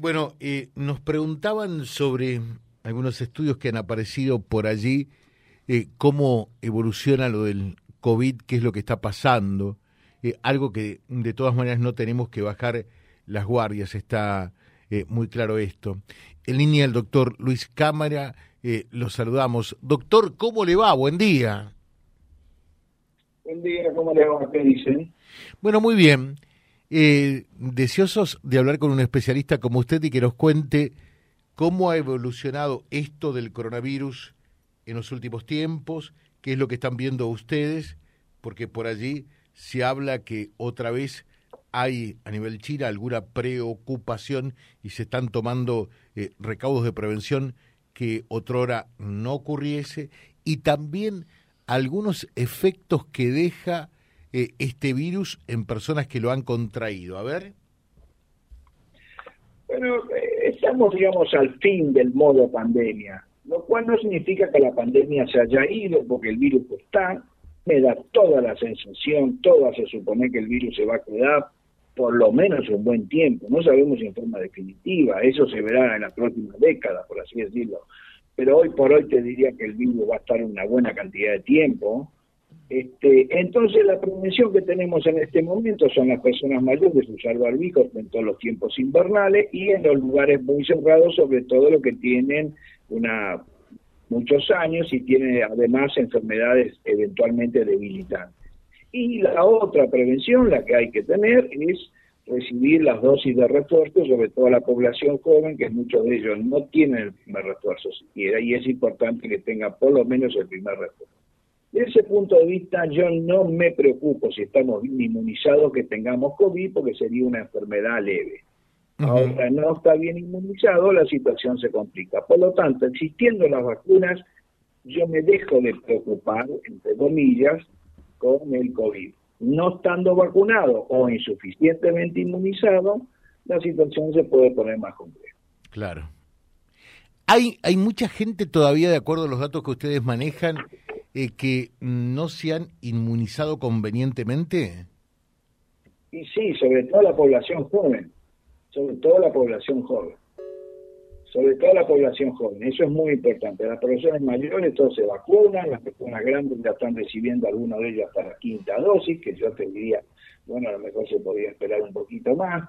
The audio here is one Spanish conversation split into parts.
Bueno, eh, nos preguntaban sobre algunos estudios que han aparecido por allí, eh, cómo evoluciona lo del COVID, qué es lo que está pasando, eh, algo que de todas maneras no tenemos que bajar las guardias, está muy claro esto. En línea el doctor Luis Cámara, lo saludamos. Doctor, ¿cómo le va? Buen día. Buen día, ¿cómo le va? ¿Qué dicen? Bueno, muy bien. Eh, deseosos de hablar con un especialista como usted y que nos cuente cómo ha evolucionado esto del coronavirus en los últimos tiempos, qué es lo que están viendo ustedes, porque por allí se habla que otra vez hay a nivel China alguna preocupación y se están tomando eh, recaudos de prevención que otrora no ocurriese. Y también algunos efectos que deja eh, este virus en personas que lo han contraído? A ver. Bueno, eh, estamos, digamos, al fin del modo pandemia, lo cual no significa que la pandemia se haya ido, porque el virus está, me da toda la sensación, toda se supone que el virus se va a quedar por lo menos un buen tiempo, no sabemos en forma definitiva, eso se verá en la próxima década, por así decirlo, pero hoy por hoy te diría que el virus va a estar una buena cantidad de tiempo, este, entonces la prevención que tenemos en este momento son las personas mayores usar barbijos en todos los tiempos invernales y en los lugares muy cerrados, sobre todo los que tienen una muchos años y tienen además enfermedades eventualmente debilitantes. Y la otra prevención, la que hay que tener, es recibir las dosis de refuerzo, sobre todo la población joven, que muchos de ellos no tienen el primer refuerzo siquiera, y es importante que tenga por lo menos el primer refuerzo. Desde ese punto de vista, yo no me preocupo si estamos bien inmunizados que tengamos COVID, porque sería una enfermedad leve. Ahora, no está bien inmunizado, la situación se complica. Por lo tanto, existiendo las vacunas, yo me dejo de preocupar, entre comillas, con el COVID. No estando vacunado o insuficientemente inmunizado, la situación se puede poner más compleja. Claro. Hay, hay mucha gente todavía, de acuerdo a los datos que ustedes manejan, eh, que no se han inmunizado convenientemente? Y sí, sobre todo la población joven, sobre todo la población joven, sobre todo la población joven, eso es muy importante. Las personas mayores todos se vacunan, las personas grandes ya están recibiendo algunos de ellos hasta la quinta dosis, que yo te diría, bueno, a lo mejor se podría esperar un poquito más,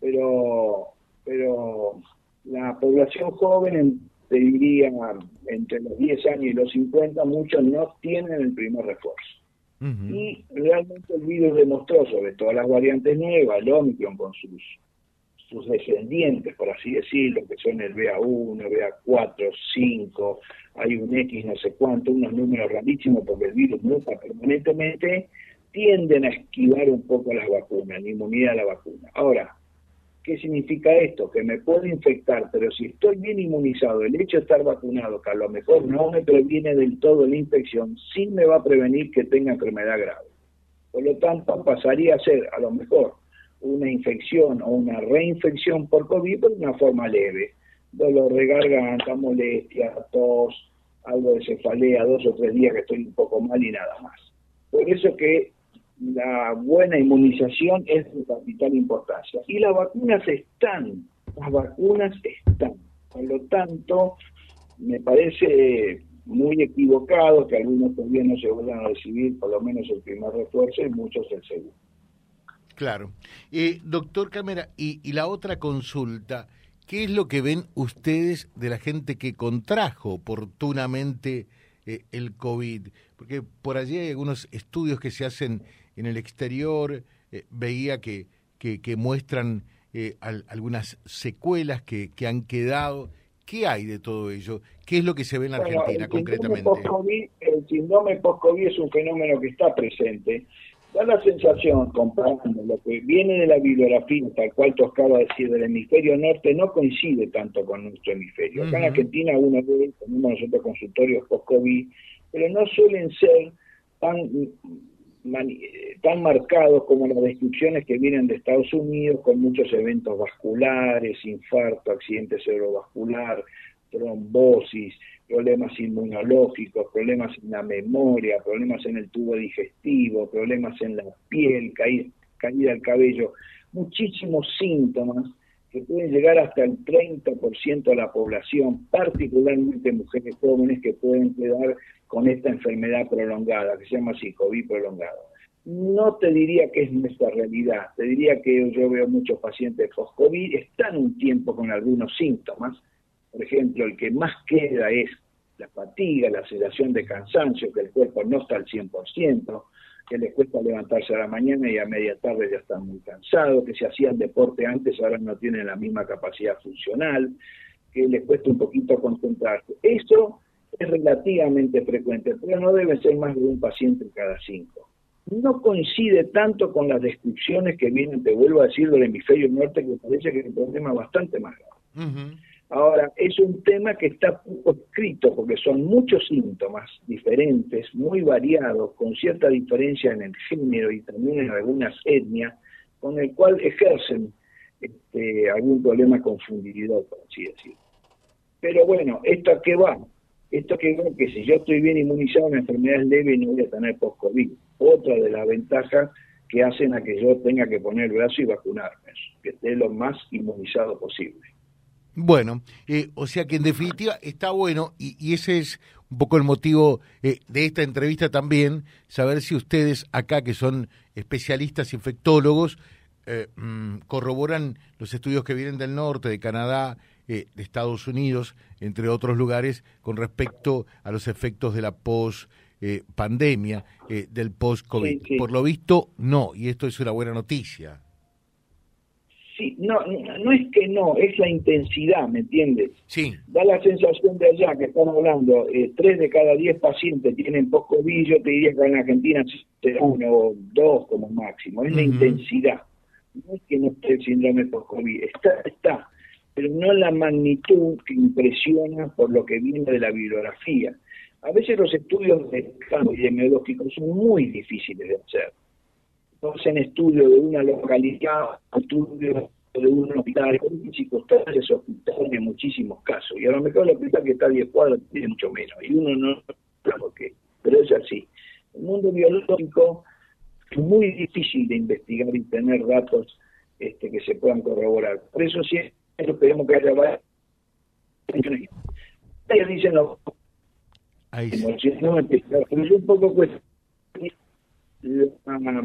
pero, pero la población joven te diría, entre los 10 años y los 50, muchos no tienen el primer refuerzo. Y realmente el virus demostró, sobre todo las variantes nuevas, el Omicron con sus, sus descendientes, por así decirlo, que son el BA1, BA4, 5, hay un X no sé cuánto, unos números rarísimos porque el virus muta permanentemente, tienden a esquivar un poco las vacunas, la inmunidad a la vacuna. Ahora, ¿Qué significa esto? Que me puedo infectar, pero si estoy bien inmunizado, el hecho de estar vacunado, que a lo mejor no me previene del todo la infección, sí me va a prevenir que tenga enfermedad grave. Por lo tanto, pasaría a ser a lo mejor una infección o una reinfección por COVID, pero de una forma leve. Dolor de garganta, molestia, tos, algo de cefalea, dos o tres días que estoy un poco mal y nada más. Por eso que la buena inmunización es de capital importancia. Y las vacunas están, las vacunas están. Por lo tanto, me parece muy equivocado que algunos todavía no se vuelvan a recibir por lo menos el primer refuerzo y muchos el segundo. Claro. Eh, doctor Cámara, y, la otra consulta, ¿qué es lo que ven ustedes de la gente que contrajo oportunamente eh, el COVID? Porque por allí hay algunos estudios que se hacen en el exterior, eh, veía que, que, muestran eh, algunas secuelas que, que han quedado. ¿Qué hay de todo ello? ¿Qué es lo que se ve en la Argentina concretamente? el síndrome post-COVID es un fenómeno que está presente. Da la sensación, comparando lo que viene de la bibliografía, tal cual toscaba decir, del hemisferio norte, no coincide tanto con nuestro hemisferio. Acá en Argentina uno ve, tenemos nosotros consultorios post-COVID, pero no suelen ser tan tan marcados como las descripciones que vienen de Estados Unidos, con muchos eventos vasculares, infarto, accidente cerebrovascular, trombosis, problemas inmunológicos, problemas en la memoria, problemas en el tubo digestivo, problemas en la piel, caída, caída del cabello, muchísimos síntomas que pueden llegar hasta el 30% de la población, particularmente mujeres jóvenes que pueden quedar con esta enfermedad prolongada, que se llama así, COVID prolongado. No te diría que es nuestra realidad, te diría que yo veo muchos pacientes post-COVID, están un tiempo con algunos síntomas, por ejemplo, el que más queda es la fatiga, la sensación de cansancio, que el cuerpo no está al 100%, que les cuesta levantarse a la mañana y a media tarde ya están muy cansados, que si hacían deporte antes ahora no tienen la misma capacidad funcional, que les cuesta un poquito concentrarse. Eso es relativamente frecuente, pero no debe ser más de un paciente cada cinco. No coincide tanto con las descripciones que vienen, te vuelvo a decir, del hemisferio norte, que parece que es un problema bastante más grave. Ahora, es un tema que está poco escrito porque son muchos síntomas diferentes, muy variados, con cierta diferencia en el género y también en algunas etnias, con el cual ejercen este, algún problema confundido, por así decirlo. Pero bueno, ¿esto a qué va? Esto que va que si yo estoy bien inmunizado, una enfermedad leve y no voy a tener post-COVID. Otra de las ventajas que hacen a que yo tenga que poner el brazo y vacunarme, que esté lo más inmunizado posible. Bueno, eh, o sea que en definitiva está bueno y, ese es un poco el motivo eh, de esta entrevista también, saber si ustedes acá que son especialistas infectólogos eh, mm, corroboran los estudios que vienen del norte, de Canadá, de Estados Unidos, entre otros lugares, con respecto a los efectos de la post pandemia, del post-COVID. Por lo visto, no, y esto es una buena noticia. Sí, no, no es que no, es la intensidad, ¿me entiendes? Sí. Da la sensación de allá que están hablando, eh, tres de cada diez pacientes tienen post-COVID, yo te diría que en Argentina será uno o dos como máximo, es la intensidad. No es que no esté el síndrome post-COVID, está, está, pero no la magnitud que impresiona por lo que viene de la bibliografía. A veces los estudios de epidemiológicos son muy difíciles de hacer hacen estudio de una localidad, estudio de un hospital, con circunstancias hospitales en muchísimos casos. Y a lo mejor el hospital que está a 10 cuadros tiene mucho menos. Y uno no sabe por qué. Pero es así. El mundo biológico es muy difícil de investigar y tener datos este, que se puedan corroborar. Por eso siempre esperemos que haya varias. Ellos dicen lo. Ahí sí. No, yo un poco cuesta la,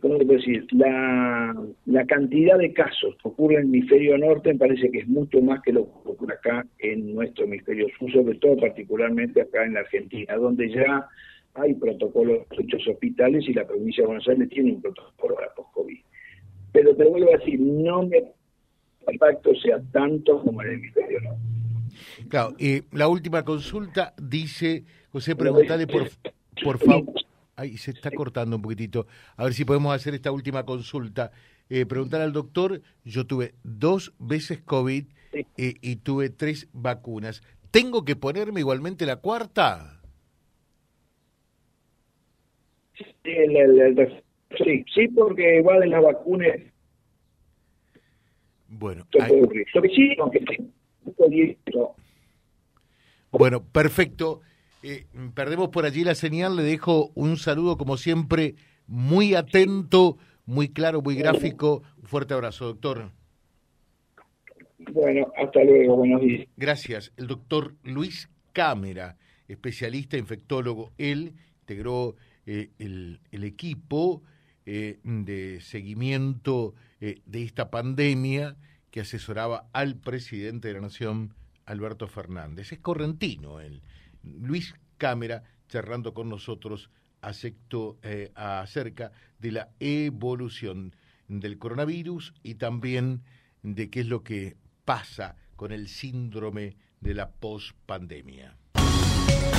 ¿cómo decir? La, la cantidad de casos que ocurre en el hemisferio norte me parece que es mucho más que lo que ocurre acá en nuestro hemisferio sur, sobre todo particularmente acá en la Argentina, donde ya hay protocolos muchos hospitales y la provincia de Buenos Aires tiene un protocolo para post-COVID. Pero te vuelvo a decir, no me impacto sea tanto como en el hemisferio norte. Claro, y la última consulta dice, José, preguntale por, por favor Ay, se está cortando un poquitito. A ver si podemos hacer esta última consulta. Eh, preguntar al doctor, yo tuve dos veces COVID eh, y tuve tres vacunas. ¿Tengo que ponerme igualmente la cuarta? Sí, sí, porque igual en las vacunas... Bueno, Bueno, perfecto. Eh, perdemos por allí la señal, le dejo un saludo como siempre, muy atento, muy claro, muy gráfico. Un fuerte abrazo, doctor. Bueno, hasta luego, buenos días. Gracias. El doctor Luis Cámara, especialista infectólogo, él integró eh, el, equipo eh, de seguimiento de esta pandemia que asesoraba al presidente de la Nación, Alberto Fernández. Es correntino él. Luis Cámara charlando con nosotros eh, acerca de la evolución del coronavirus y también de qué es lo que pasa con el síndrome de la pospandemia